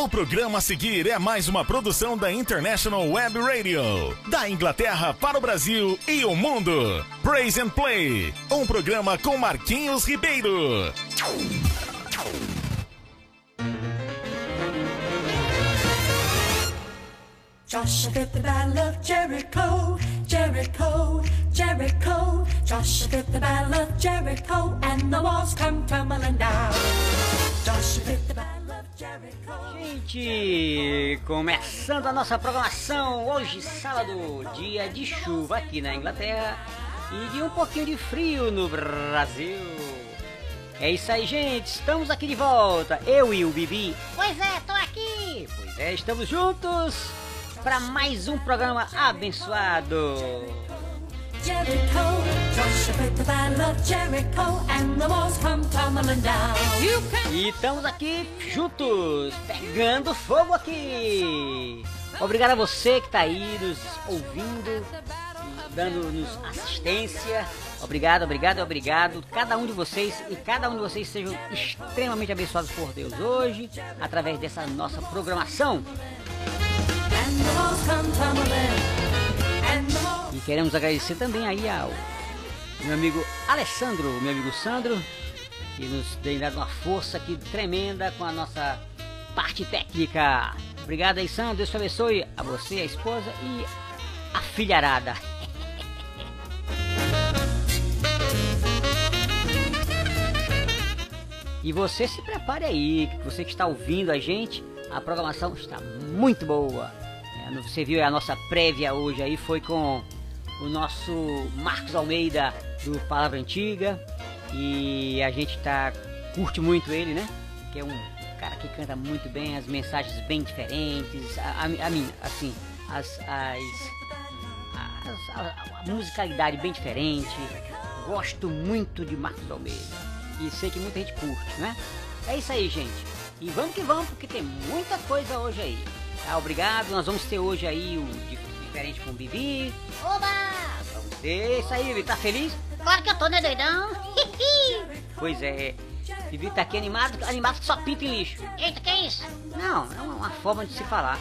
O programa a seguir é mais uma produção da International Web Radio, da Inglaterra para o Brasil e o mundo. Praise and Play, um programa com Marquinhos Ribeiro. Joshua fit the battle of Jericho, Jericho, Jericho. Joshua fit the battle of Jericho, and the walls come tumbling down. Joshua fit the battle. Gente, começando a nossa programação hoje, sábado, dia de chuva aqui na Inglaterra e de um pouquinho de frio no Brasil. É isso aí, gente, estamos aqui de volta, eu e o Bibi. Pois é, tô aqui. Pois é, estamos juntos para mais um programa abençoado. Jericho, Joshua the battle of Jericho, and the walls come tumbling down. You can E estamos aqui juntos, pegando fogo aqui. Obrigado a você que está aí nos ouvindo, dando-nos assistência. Obrigado, obrigado, obrigado. Cada um de vocês e cada um de vocês sejam extremamente abençoados por Deus hoje, através dessa nossa programação. and the walls come tumbling. E queremos agradecer também aí ao meu amigo Alessandro, meu amigo Sandro, que nos tem dado uma força aqui tremenda com a nossa parte técnica. Obrigado aí, Sandro. Deus te abençoe a você, a esposa e a filharada. E você se prepare aí, você que está ouvindo a gente, a programação está muito boa. É, Você viu a nossa prévia hoje aí, foi com o nosso Marcos Almeida do Palavra Antiga. E a gente tá, curte muito ele, né? Que é um cara que canta muito bem, as mensagens bem diferentes. A, a, a mim, assim, as, as, as- a, a musicalidade bem diferente. Gosto muito de Marcos Almeida. E sei que muita gente curte, né? É isso aí, gente. E vamos que vamos, porque tem muita coisa hoje aí. Tá, obrigado. Nós vamos ter hoje aí o dif- diferente com o Bibi. Oba! Vamos ter isso aí, Bibi. Tá feliz? Claro que eu tô, né, doidão? Pois é. Bibi tá aqui animado, animado que só pinta em lixo. Eita, que é isso? Não, é uma, uma forma de se falar.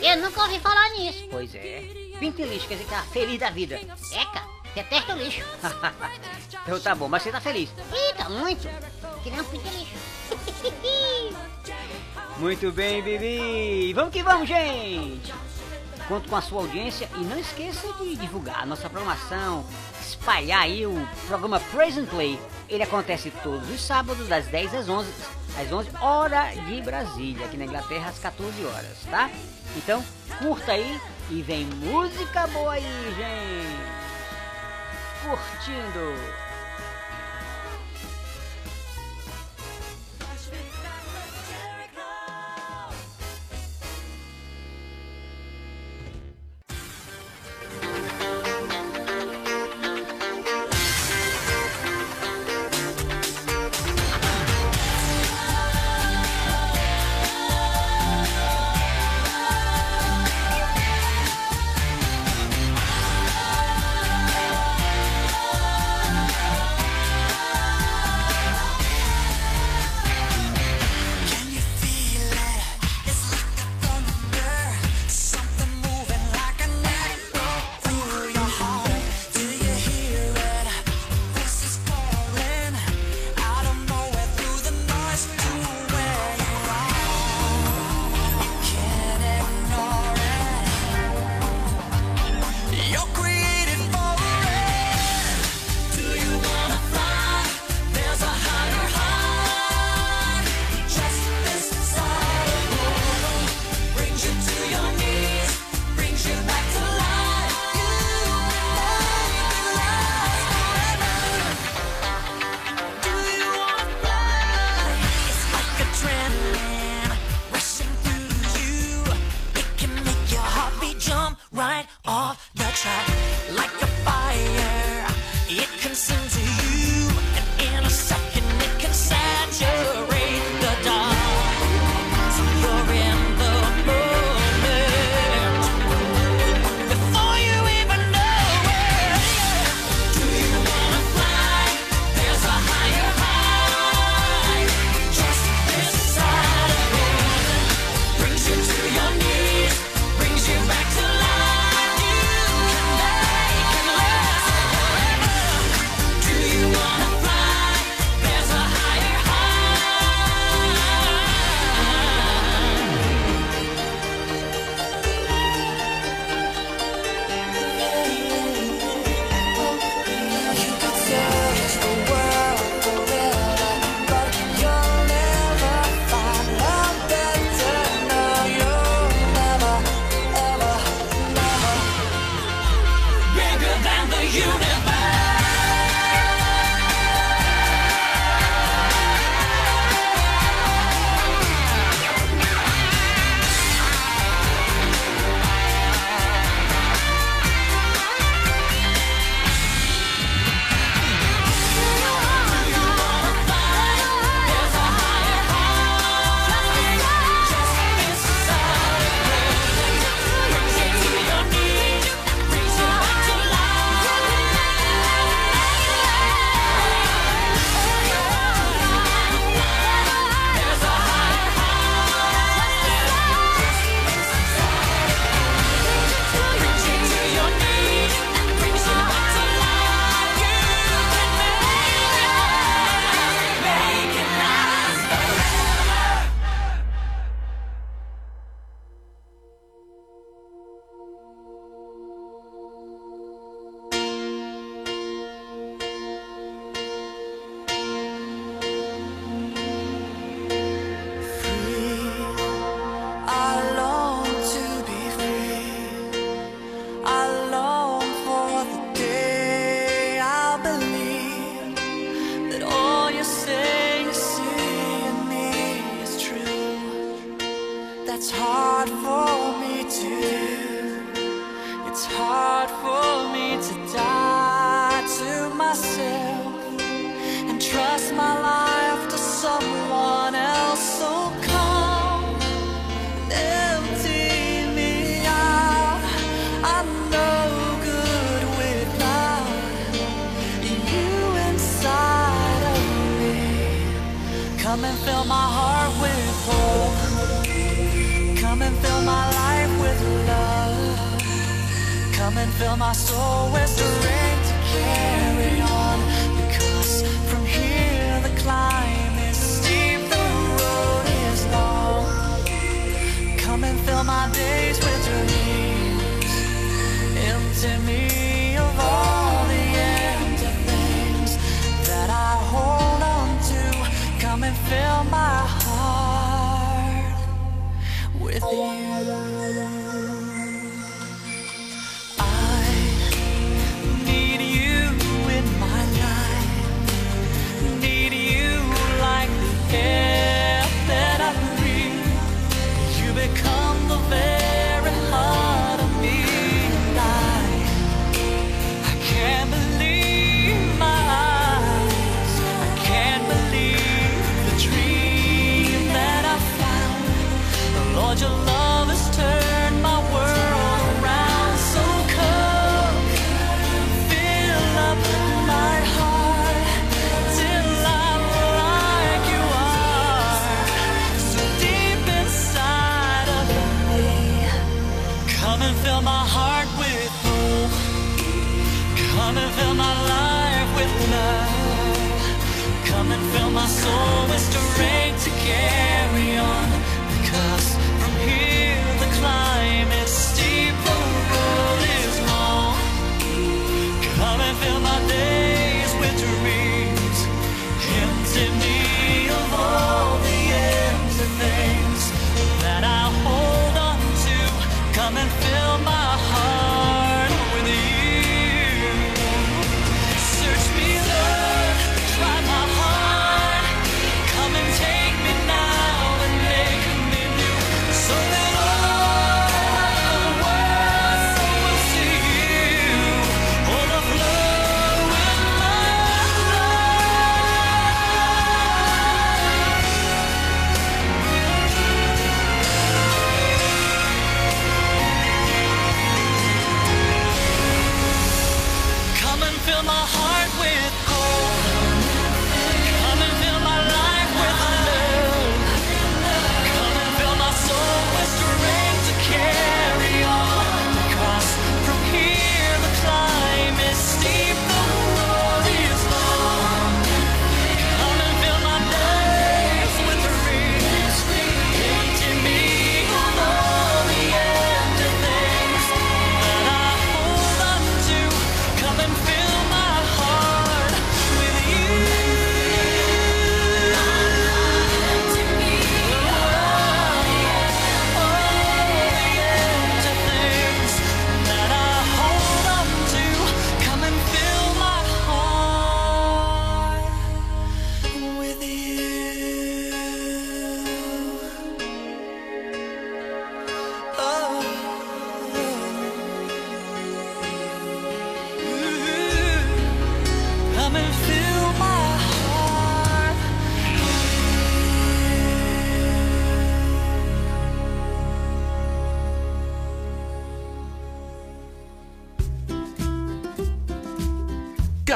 Eu nunca ouvi falar nisso. Pois é. Pinta em lixo, quer dizer que tá feliz da vida. Eca, detesto lixo. então tá bom, mas você tá feliz. Eita, muito. Que nem um pinto lixo. Muito bem, Bibi! Vamos que vamos, gente! Conto com a sua audiência e não esqueça de divulgar a nossa programação, espalhar aí o programa Praise and Play. Ele acontece todos os sábados, das 10 às 11, às 11 hora de Brasília, aqui na Inglaterra, às 14 horas, tá? Então, curta aí e vem música boa aí, gente! Curtindo!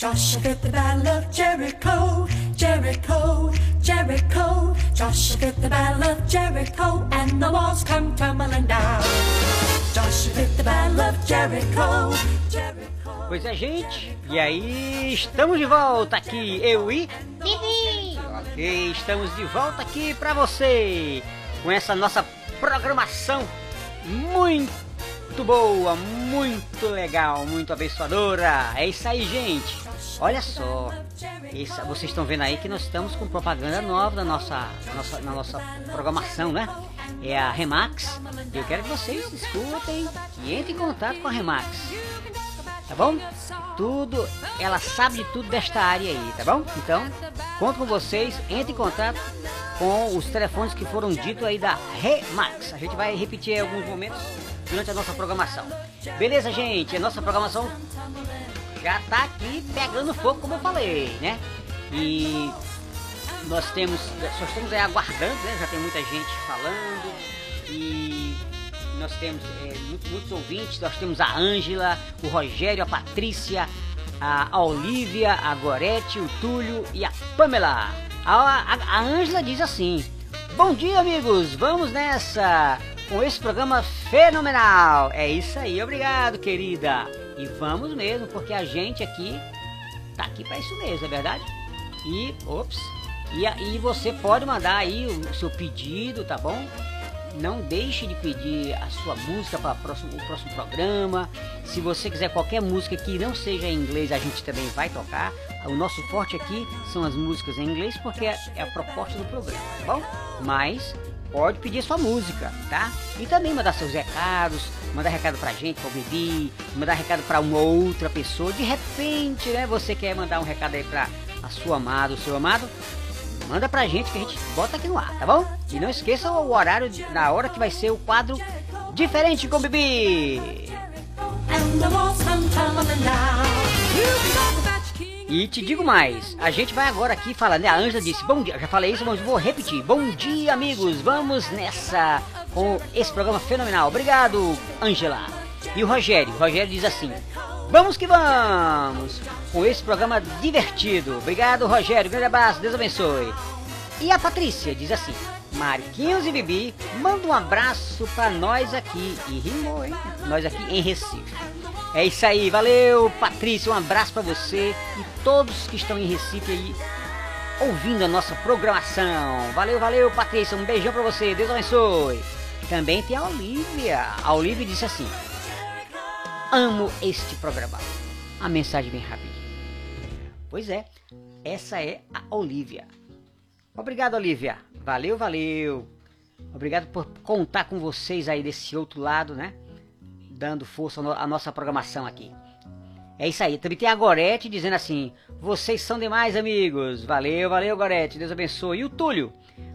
Joshua at the Battle of Jericho, Jericho, Jericho. Joshua at the Battle of Jericho, and the walls come tumbling down. Joshua at the Battle of Jericho, Jericho. Pois é, gente, e aí estamos de volta aqui, eu e. Vivi! Ok, estamos de volta aqui pra você com essa nossa programação muito boa, muito legal, muito abençoadora. É isso aí, gente. Olha só, vocês estão vendo aí que nós estamos com propaganda nova na nossa, na nossa, na nossa programação, né? É a Remax. E eu quero que vocês escutem e entrem em contato com a Remax. Tá bom? Tudo, ela sabe de tudo desta área aí, tá bom? Então, conto com vocês, entre em contato com os telefones que foram ditos aí da Remax. A gente vai repetir alguns momentos durante a nossa programação. Beleza, gente? A nossa programação já tá aqui pegando fogo, como eu falei, né? E nós temos, só estamos aí aguardando, né? Já tem muita gente falando e nós temos é, muito- muitos ouvintes, nós temos a Ângela, o Rogério, a Patrícia, a, Olivia, a Gorete, o Túlio e a Pamela. A Ângela diz assim: Bom dia, amigos, vamos nessa com esse programa fenomenal. É isso aí, obrigado, querida. E vamos mesmo, porque a gente aqui tá aqui para isso mesmo, é verdade? E, ops, e aí você pode mandar aí o seu pedido, tá bom? Não deixe de pedir a sua música para o próximo, programa. Se você quiser qualquer música que não seja em inglês, a gente também vai tocar. O nosso forte aqui são as músicas em inglês, porque é é a proposta do programa, tá bom? Mas pode pedir sua música, tá? E também mandar seus recados, mandar recado pra gente, pra Bibi, mandar recado pra uma outra pessoa. De repente, né, você quer mandar um recado aí pra a sua amada, o seu amado, manda pra gente que a gente bota aqui no ar, tá bom? E não esqueça o horário da hora que vai ser o quadro Diferente com Bibi. E te digo mais, a gente vai agora aqui falar, né? A Ângela disse, bom dia, já falei isso, mas vou repetir. Bom dia, amigos, vamos nessa com esse programa fenomenal. Obrigado, Ângela. E o Rogério, o Rogério diz assim, vamos que vamos, com esse programa divertido. Obrigado, Rogério, grande abraço, Deus abençoe. E a Patrícia diz assim, Marquinhos e Bibi, manda um abraço pra nós aqui. E rimou, hein? Nós aqui em Recife. É isso aí, valeu Patrícia, um abraço pra você e todos que estão em Recife aí ouvindo a nossa programação. Valeu, valeu Patrícia, um beijão pra você, Deus abençoe. Também tem a Olivia. A Olivia disse assim: Amo este programa. A mensagem bem rapidinho. Pois é, essa é a Olivia. Obrigado, Olivia. Valeu, valeu. Obrigado por contar com vocês aí desse outro lado, né? Dando força à nossa programação aqui. É isso aí. Também tem a Gorete dizendo assim: Vocês são demais, amigos. Valeu, valeu, Gorete. Deus abençoe. E o Túlio?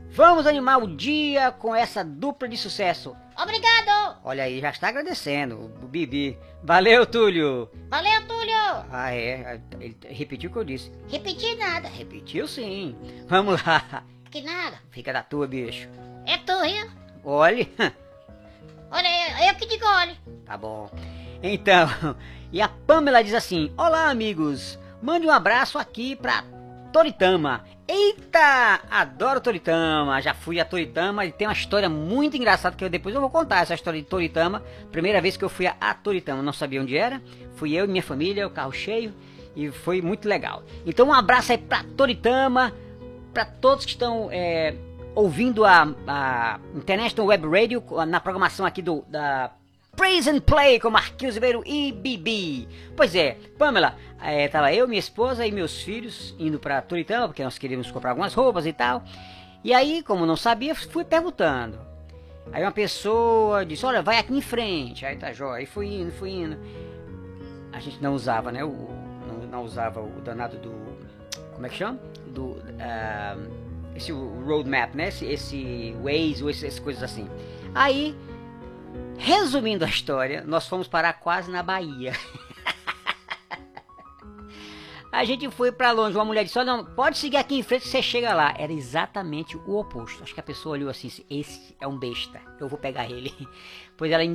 Vamos animar o dia com essa dupla de sucesso. Obrigado! Olha aí, já está agradecendo o Bibi. Valeu, Túlio. Valeu, Túlio! Ah, é. Ele repetiu o que eu disse. Repetir nada. Repetiu sim. Vamos lá. Que nada. Fica da tua, bicho. É tu, viu? Olhe. Olha, eu, que digo, olha. Tá bom. Então, e a Pamela diz assim: Olá, amigos. Mande um abraço aqui pra Toritama. Eita! Adoro Toritama. Já fui a Toritama e tem uma história muito engraçada que eu depois eu vou contar essa história de Toritama. Primeira vez que eu fui a, a Toritama, não sabia onde era. Fui eu e minha família, o carro cheio e foi muito legal. Então, um abraço aí pra Toritama, para todos que estão é, ouvindo a, a International Web Radio na programação aqui do da Praise and Play com Marquinhos Ribeiro e Bibi. Pois é, Pamela, é, tava eu, minha esposa e meus filhos indo pra Toritama, porque nós queríamos comprar algumas roupas e tal. E aí, como não sabia, fui perguntando. Aí uma pessoa disse, olha, vai aqui em frente. Aí tá jóia. Aí fui indo, fui indo. A gente não usava, né? O, não, não usava o danado do. Como é que chama? Do. ah, esse roadmap, né? Esse, esse Waze ou essas coisas assim. Aí Resumindo a história, nós fomos parar quase na Bahia. a gente foi pra longe, uma mulher disse: "Olha, não, pode seguir aqui em frente você chega lá". Era exatamente o oposto. Acho que a pessoa olhou assim: "Esse é um besta, eu vou pegar ele". Pois ela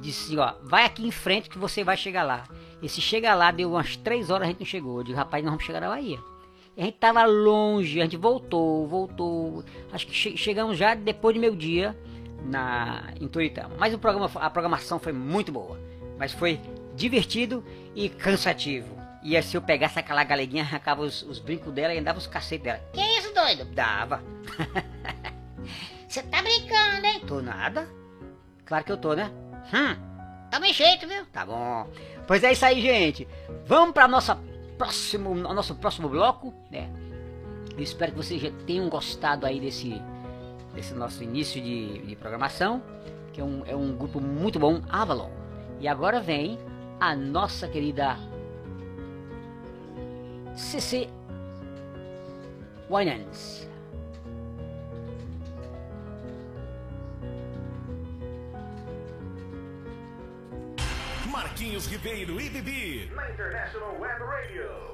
disse assim: "Ó, vai aqui em frente que você vai chegar lá". Esse chega lá deu umas três horas a gente não chegou. Eu digo: "Rapaz, nós vamos chegar na Bahia". A gente tava longe, a gente voltou, voltou. Acho que che- chegamos já depois de meio dia na em Toritama. Mas o programa, a programação foi muito boa, mas foi divertido e cansativo. E se eu pegasse aquela galeguinha, arrancava os, os brincos dela e andava os cacetes dela. Que isso, doido? Dava. Você tá brincando, hein? Tô nada? Claro que eu tô, né? Hum. Tamo em jeito, viu? Tá bom. Pois é isso aí, gente. Vamos para nossa próximo, o nosso próximo bloco, né? Eu espero que vocês já tenham gostado aí desse, desse nosso início de, de programação, que é um, é um grupo muito bom, Avalon. E agora vem a nossa querida CC Winans. Marquinhos Ribeiro e Bibi. Na International Web Radio.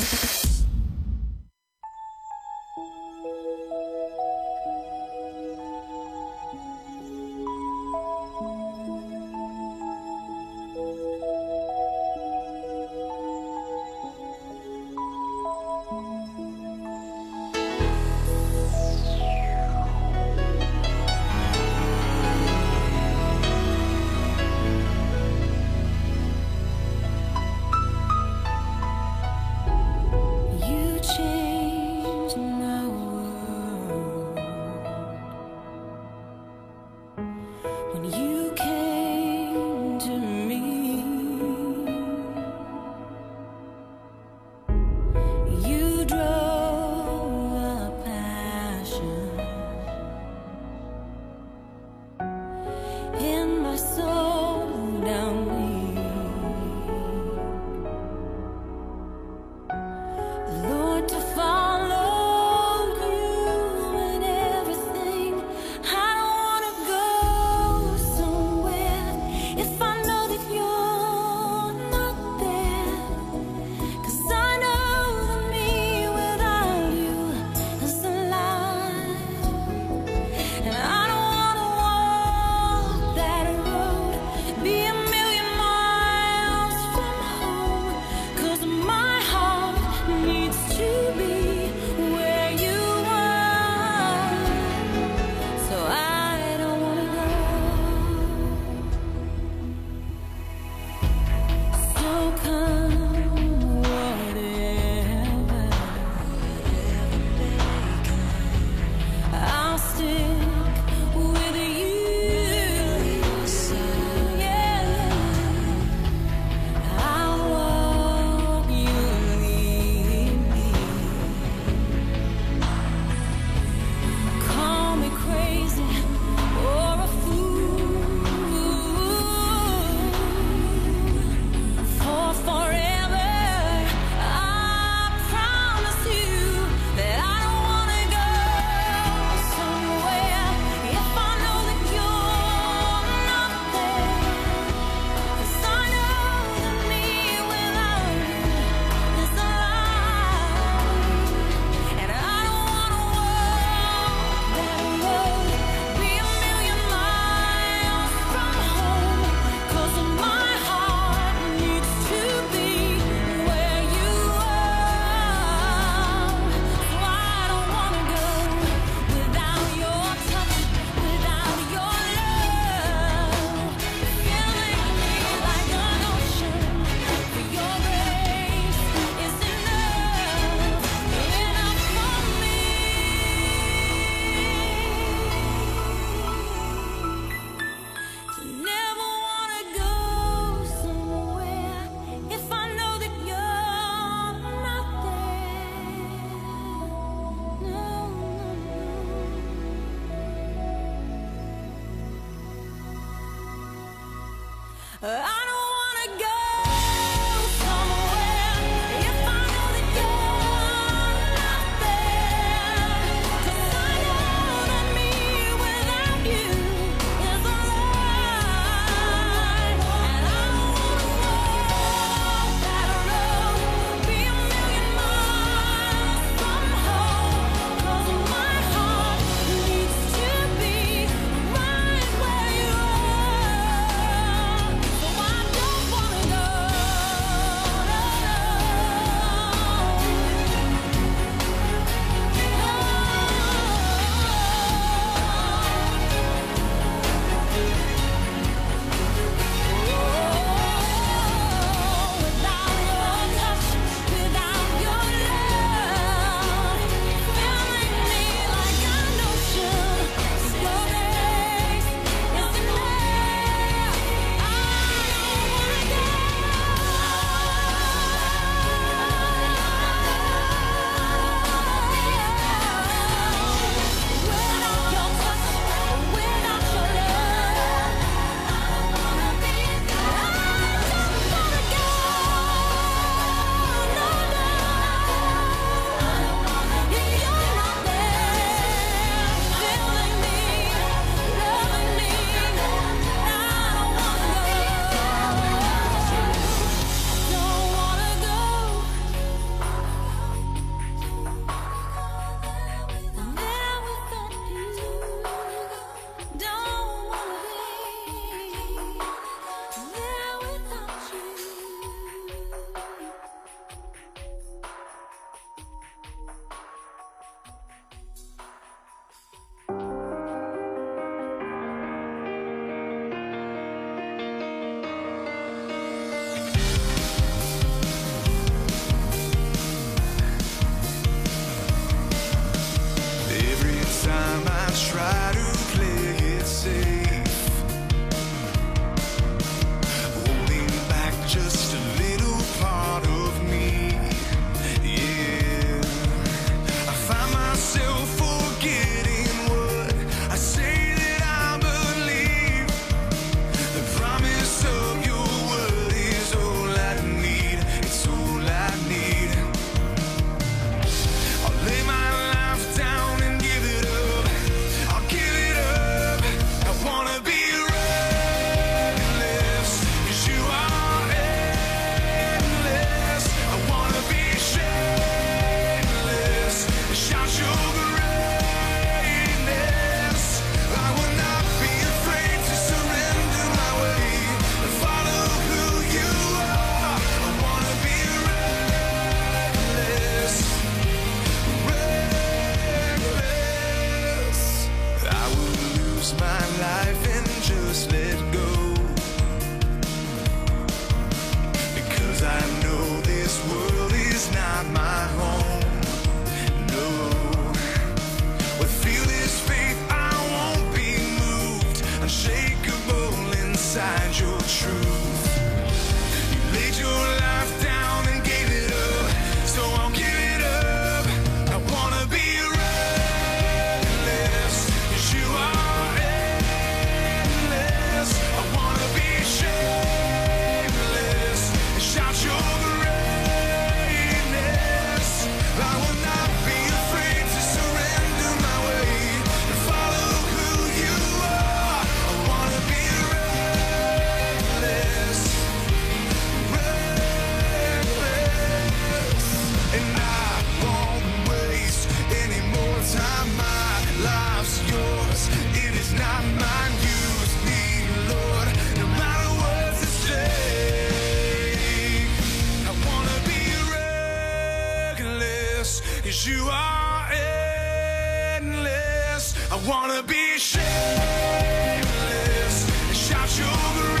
'Cause you are endless. I wanna be shameless and shout your greatness.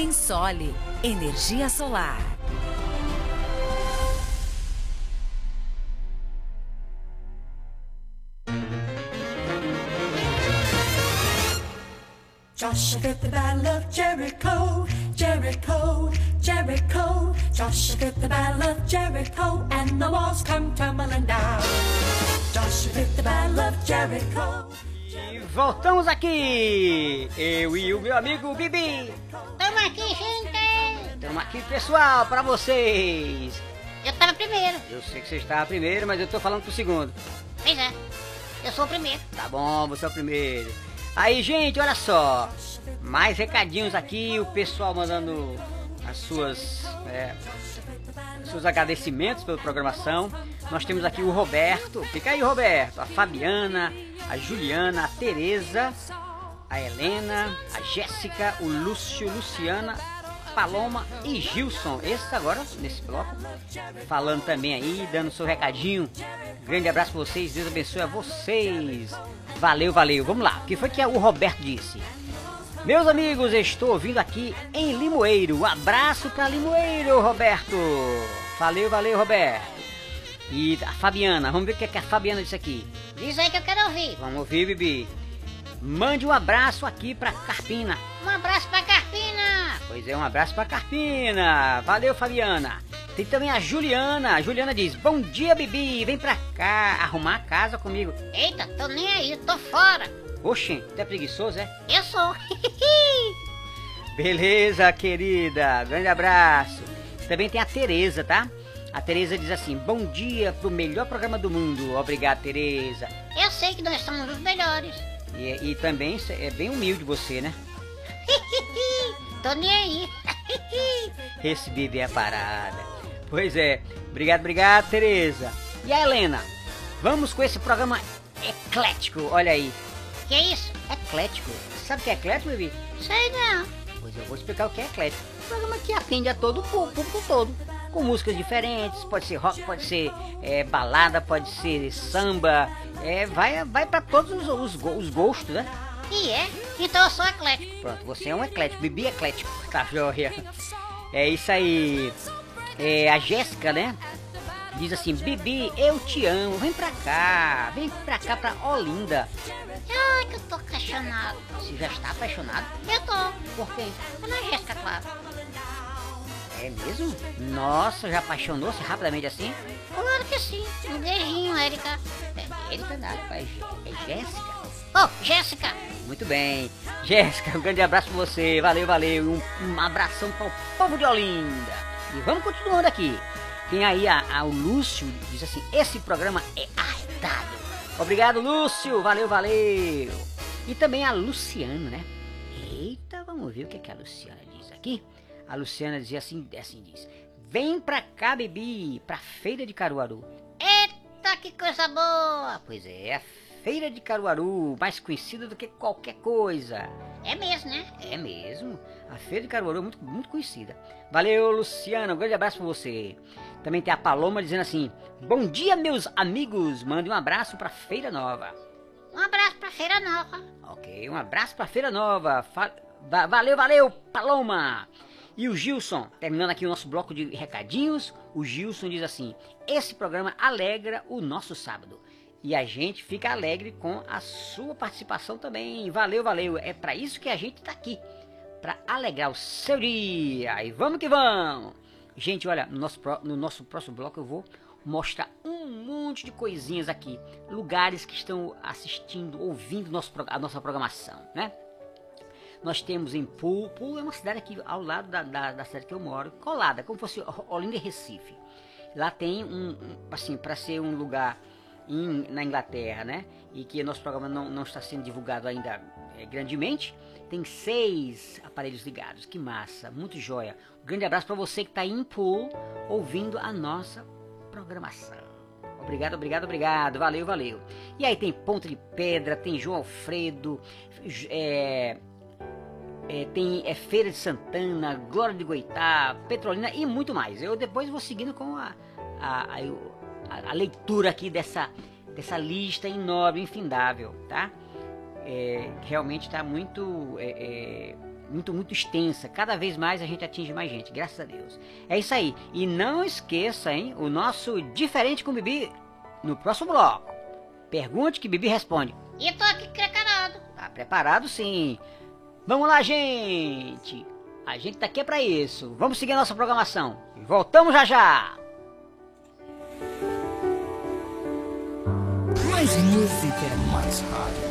Ensole Energia Solar. Joshua the battle of Jericho, Jericho, Jericho. Joshua the battle of Jericho, and the walls come tumbling down. Joshua the battle of Jericho. E voltamos aqui! Eu e o meu amigo Bibi! Tamo aqui, gente. Estamos aqui, pessoal, pra vocês! Eu tava primeiro. Eu sei que você estava primeiro, mas eu tô falando pro segundo. Pois é. Eu sou o primeiro. Tá bom, você é o primeiro. Aí, gente, olha só. Mais recadinhos aqui, o pessoal mandando as suas. é, seus agradecimentos pela programação. Nós temos aqui o Roberto. Fica aí, Roberto. A Fabiana, a Juliana, a Tereza, a Helena, a Jéssica, o Lúcio, Luciana, Paloma e Gilson. Esses agora, nesse bloco, falando também aí, dando seu recadinho. Grande abraço pra vocês, Deus abençoe a vocês. Valeu, valeu. Vamos lá, o que foi que o Roberto disse? Meus amigos, estou ouvindo aqui em Limoeiro. Um abraço para Limoeiro, Roberto. Valeu, valeu, Roberto. E a Fabiana, vamos ver o que, é que a Fabiana disse aqui. Diz aí que eu quero ouvir. Vamos ouvir, Bibi. Mande um abraço aqui pra Carpina. Um abraço pra Carpina. Pois é, um abraço pra Carpina. Valeu, Fabiana. Tem também a Juliana. A Juliana diz: Bom dia, Bibi. Vem pra cá arrumar a casa comigo. Eita, tô nem aí, tô fora. Oxê, tu é preguiçoso, é? Eu sou. Beleza, querida. Grande abraço. Também tem a Tereza, tá? A Tereza diz assim: Bom dia pro melhor programa do mundo. Obrigado, Tereza. Eu sei que nós somos os melhores. E, e também é bem humilde você, né? tô nem aí. Bebê é a parada. Pois é. Obrigado, obrigado, Tereza. E a Helena? Vamos com esse programa eclético. Olha aí. Que isso? Eclético. Sabe o que é eclético, bebê? Sei não. Pois eu vou explicar o que é eclético. Um programa que atende a todo o pú- público todo. com músicas diferentes, pode ser rock, pode ser é, balada, pode ser samba, é, vai, vai para todos os, os, os gostos, né? E é? Então eu sou eclético. Pronto, você é um eclético, Bibi eclético, tá joia. É isso aí. É, a Jéssica, né? Diz assim, Bibi, eu te amo, vem pra cá, vem pra cá pra Olinda. Ai, que eu tô apaixonado. Você já está apaixonado? Eu tô. Por quem? Pela Jéssica, claro. É mesmo? Nossa, já apaixonou-se rapidamente assim? Claro que sim. Um beijinho, Érica. É Erika nada, pai. É Jéssica. Ô, Jéssica. Muito bem. Jéssica, um grande abraço pra você. Valeu, valeu. Um, um abração para o povo de Olinda. E vamos continuando aqui. Tem aí a, a- o Lúcio, diz assim, esse programa é arretado. Obrigado, Lúcio. Valeu, valeu. E também a Luciana, né? Eita, vamos ver o que, é que a Luciana diz aqui. A Luciana dizia assim, assim diz. Vem pra cá, Bebi, pra feira de Caruaru. Eita, que coisa boa. Pois é, a feira de Caruaru, mais conhecida do que qualquer coisa. É mesmo, né? É mesmo. A Feira de Caruaru é muito, muito conhecida. Valeu, Luciana. Um grande abraço pra você. Também tem a Paloma dizendo assim: Bom dia, meus amigos. Mande um abraço pra Feira Nova. Um abraço pra Feira Nova. Ok, um abraço pra Feira Nova. Fa- va- valeu, valeu, Paloma. E o Gilson, terminando aqui o nosso bloco de recadinhos, o Gilson diz assim: Esse programa alegra o nosso sábado. E a gente fica alegre com a sua participação também. Valeu, valeu. É pra isso que a gente tá aqui. Pra alegrar o seu dia. E vamos que vamos. Gente, olha, no nosso, no nosso próximo bloco eu vou mostrar um monte de coisinhas aqui. Lugares que estão assistindo, ouvindo nosso, a nossa programação, né? Nós temos em Pool, Pool é uma cidade aqui ao lado da, da, da cidade que eu moro, colada, como fosse Olinda e Recife. Lá tem um, um assim, para ser um lugar em- na Inglaterra, né? E que nosso programa não, não está sendo divulgado ainda grandemente. Tem seis aparelhos ligados, que massa, muito joia. Um grande abraço para você que está em Pool ouvindo a nossa programação. Obrigado, obrigado, obrigado. Valeu, valeu. E aí tem Ponta de Pedra, tem João Alfredo, é, é, tem é, Feira de Santana, Glória de Goitá, Petrolina e muito mais. Eu depois vou seguindo com a, a, a- a leitura aqui dessa, dessa lista enorme, infindável, tá? É, realmente está muito, é, é, muito, muito extensa. Cada vez mais a gente atinge mais gente, graças a Deus. É isso aí. E não esqueça, hein, o nosso Diferente com Bibi no próximo bloco. Pergunte que Bibi responde. E tô aqui preparado. Tá preparado sim. Vamos lá, gente. A gente tá aqui para isso. Vamos seguir a nossa programação. Voltamos já já. Mais música. Mais rádio.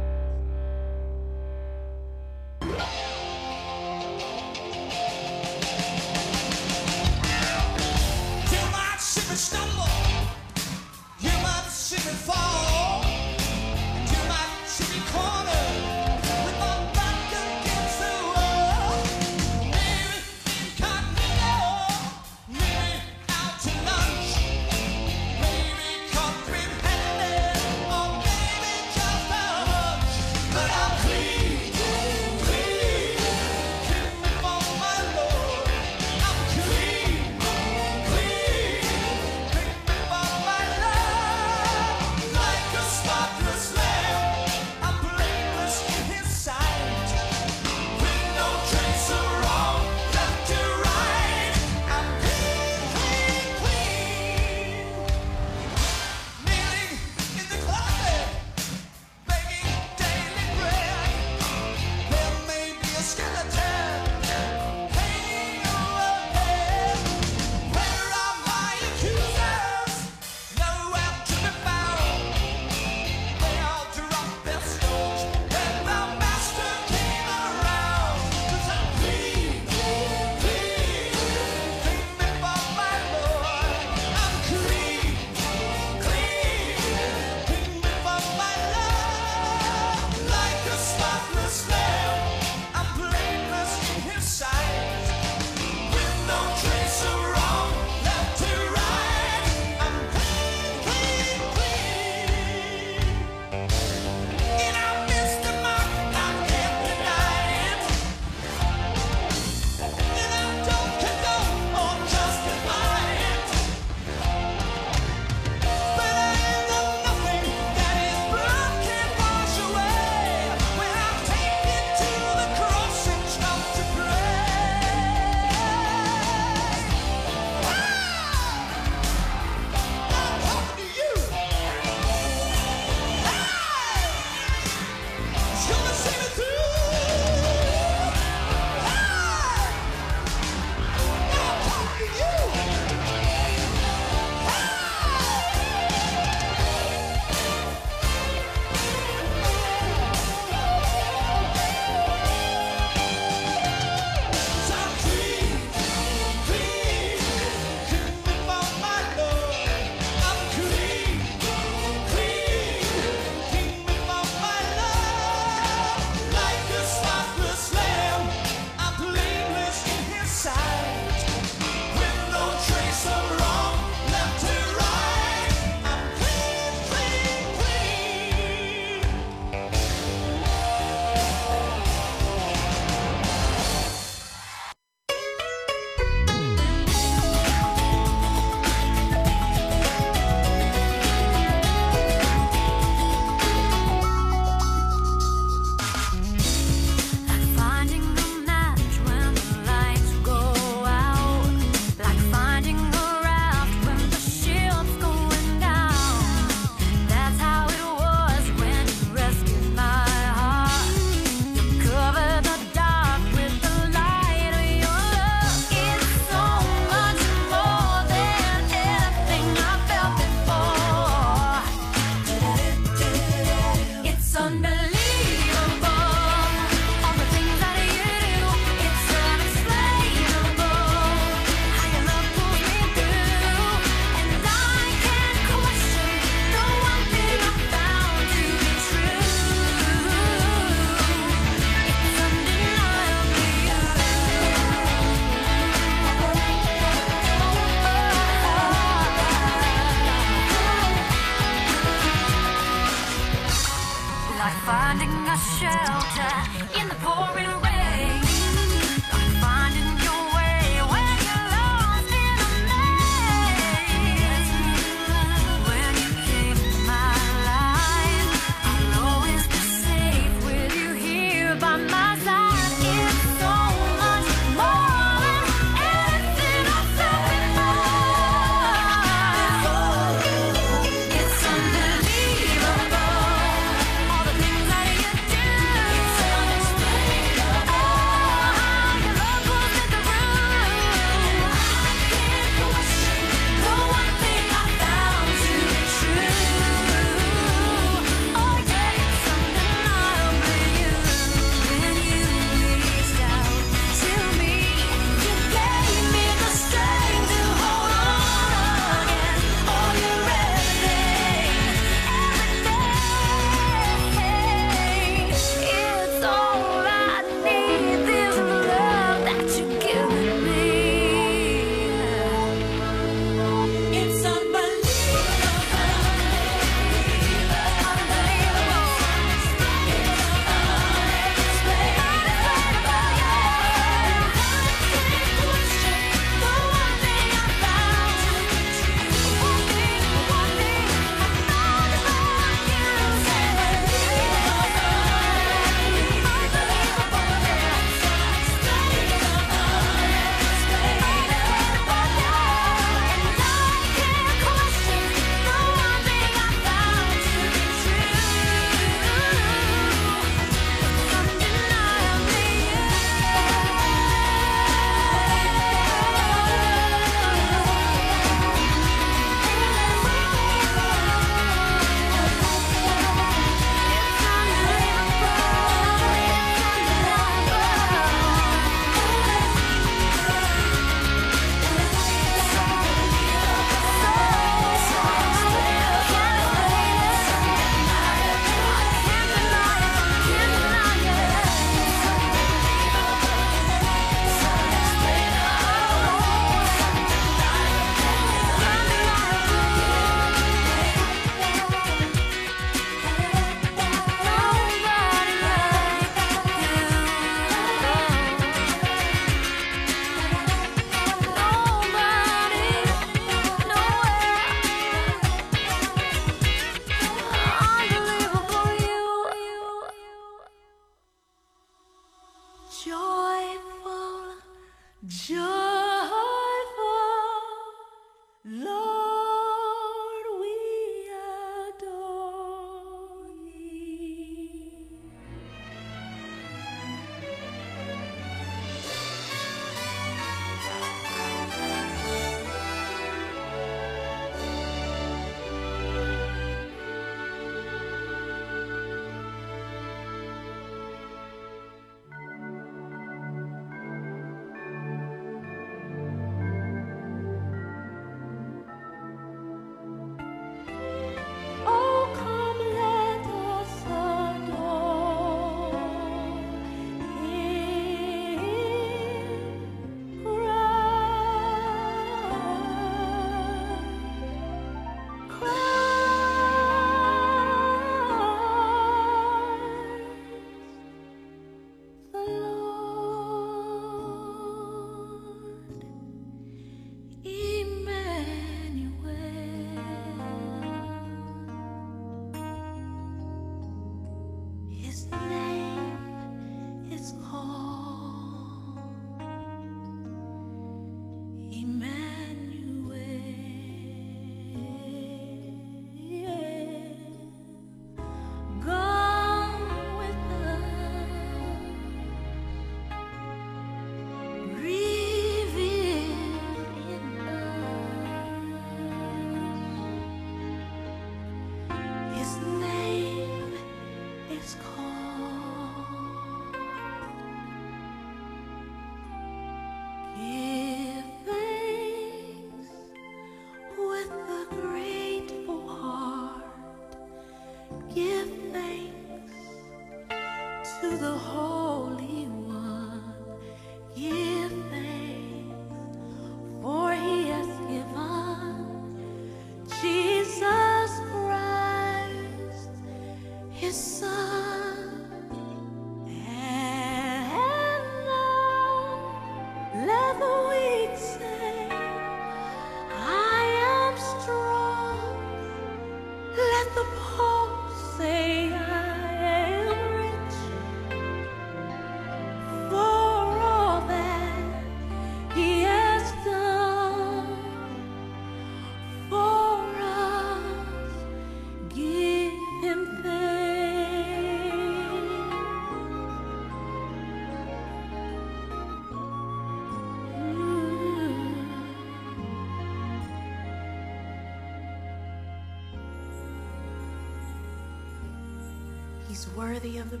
Worthy of the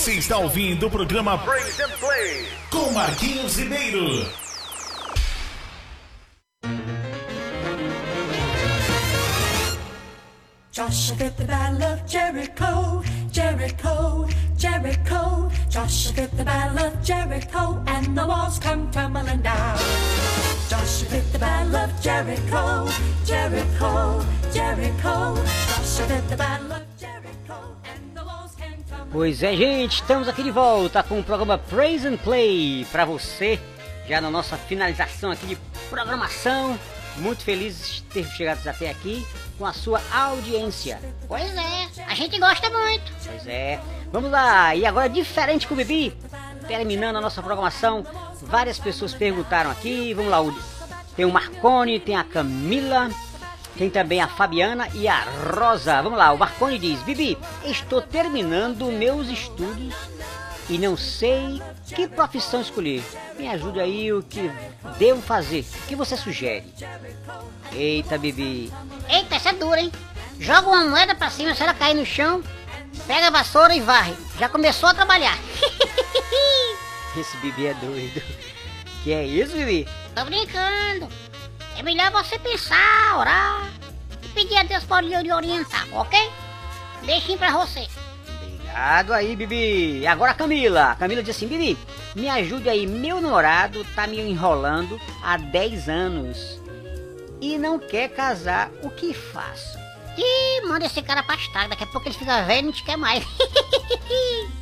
Você está ouvindo o programa and Play com Marquinhos Ribeiro. Joshua fit the battle of Jericho, Jericho, Jericho. Joshua fit the battle of Jericho, and the walls come tumbling down. Joshua fit the battle of Jericho, Jericho, Jericho. Joshua the battle of Pois é, gente, estamos aqui de volta com o programa Praise and Play para você, já na nossa finalização aqui de programação. Muito felizes de ter chegado até aqui com a sua audiência. Pois é, a gente gosta muito. Pois é, vamos lá, e agora diferente com o Bibi, terminando a nossa programação, várias pessoas perguntaram aqui, vamos lá, tem o Marcone, tem a Camila, tem também a Fabiana e a Rosa. Vamos lá, o Marcone diz, Bibi, estou terminando meus estudos e não sei que profissão escolher. Me ajude aí o que devo fazer, o que você sugere? Eita, Bibi, Eita, essa é dura, hein? Joga uma moeda pra cima, se ela cair no chão, pega a vassoura e varre. Já começou a trabalhar. esse Bibi é doido. Que é isso, Bibi? Tô brincando. É melhor você pensar, orar e pedir a Deus para lhe orientar, ok? Deixem pra você. Obrigado aí, Bibi. Agora Camila. Camila diz assim, Bibi, me ajude aí, meu namorado tá me enrolando há 10 anos e não quer casar, o que faço? Ih, manda esse cara pra estrada, daqui a pouco ele fica velho e não te quer mais.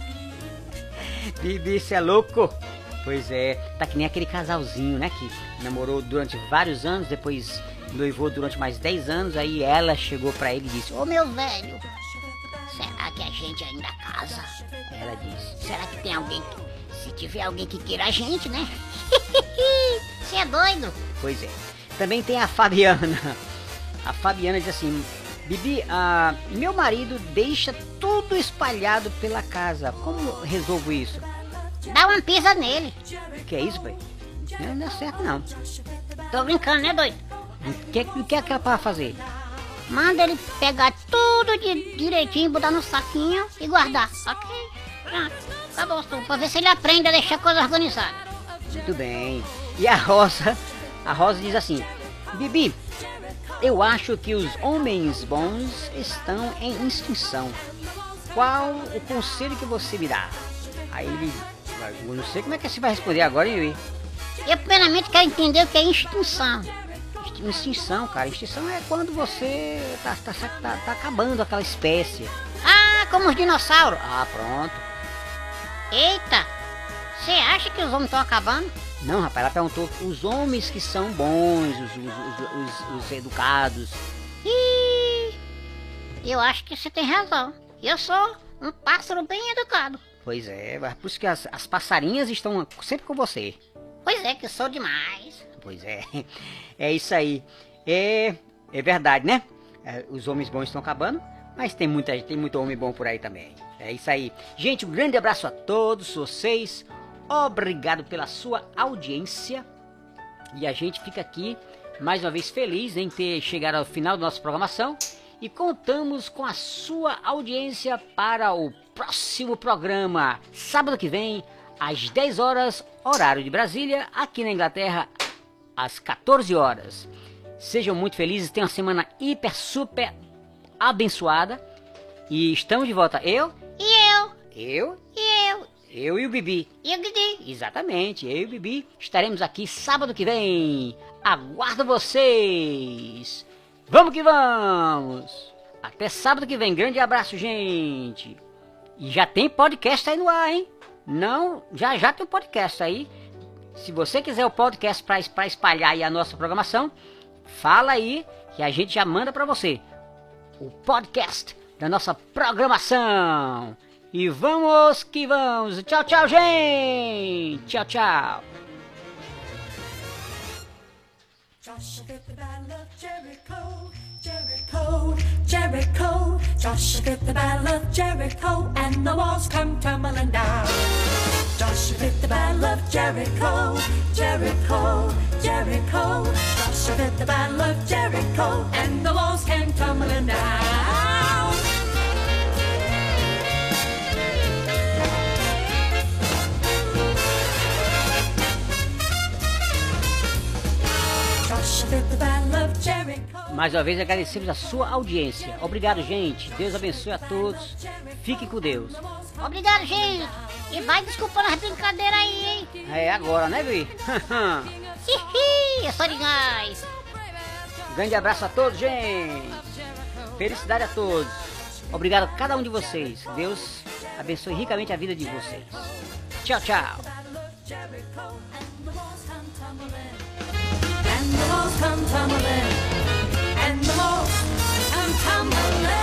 Bibi, você é louco? Pois é, tá que nem aquele casalzinho, né, que namorou durante vários anos, depois noivou durante mais 10 anos, aí ela chegou pra ele e disse, Ô meu velho, será que a gente ainda casa? ela disse, Será que tem alguém que. Se tiver alguém que queira a gente, né? Você é doido? Pois é. Também tem a Fabiana. A Fabiana diz assim: Bibi, ah, meu marido deixa tudo espalhado pela casa. Como resolvo isso? Dá uma pisa nele. O que é isso, pai? Não dá certo, não. Tô brincando, né, doido? O que, o que é que é pra fazer? Manda ele pegar tudo de direitinho, botar no saquinho e guardar. Ok? Pronto. Acabou tudo. Pra ver se ele aprende a deixar a coisa organizada. Muito bem. E a Rosa, A Rosa diz assim: Bibi, eu acho que os homens bons estão em extinção. Qual o conselho que você me dá? Aí ele, eu não sei como é que você vai responder agora, Yui. Eu primeiramente quero entender o que é extinção. Extinção, cara. Extinção é quando você tá, tá, tá, tá acabando aquela espécie. Ah, como os dinossauros. Ah, pronto. Eita, você acha que os homens estão acabando? Não, rapaz, ela perguntou os homens que são bons, os, os, os, os educados. Ih, eu acho que você tem razão. Eu sou um pássaro bem educado. Pois é, mas por isso que as, as passarinhas estão sempre com você. Pois é, que eu sou demais. Pois é, é isso aí. É, é verdade, né? É, os homens bons estão acabando, mas tem muita tem muito homem bom por aí também. É isso aí. Gente, um grande abraço a todos vocês. Obrigado pela sua audiência. E a gente fica aqui mais uma vez feliz em ter chegado ao final da nossa programação e contamos com a sua audiência para o próximo programa, sábado que vem, às 10 horas, horário de Brasília, aqui na Inglaterra, às 14 horas. Sejam muito felizes, tenham uma semana hiper, super abençoada. E estamos de volta. Eu, E eu? eu, E eu? eu e o Bibi. E o Didi? Exatamente, eu e o Bibi estaremos aqui sábado que vem. Aguardo vocês. Vamos que vamos. Até sábado que vem. Grande abraço, gente. E já tem podcast aí no ar, hein? Não, já já tem um podcast aí. Se você quiser o podcast para espalhar aí a nossa programação, fala aí que a gente já manda para você o podcast da nossa programação. E vamos que vamos. Tchau, tchau, gente. Tchau, tchau. Jericho, Jericho. Joshua fit the battle of Jericho, and the walls come tumbling down. Joshua fit the battle of Jericho, Jericho, Jericho. Joshua fit the battle of Jericho, and the walls came tumbling down. Mais uma vez agradecemos a sua audiência. Obrigado, gente. Deus abençoe a todos. Fique com Deus. Obrigado, gente. E vai desculpando as brincadeiras aí, hein? É agora, né, Gui? Hihi, eu sou demais. Grande abraço a todos, gente. Felicidade a todos. Obrigado a cada um de vocês. Deus abençoe ricamente a vida de vocês. Tchau, tchau. The walls come tumbling, and the walls come tumbling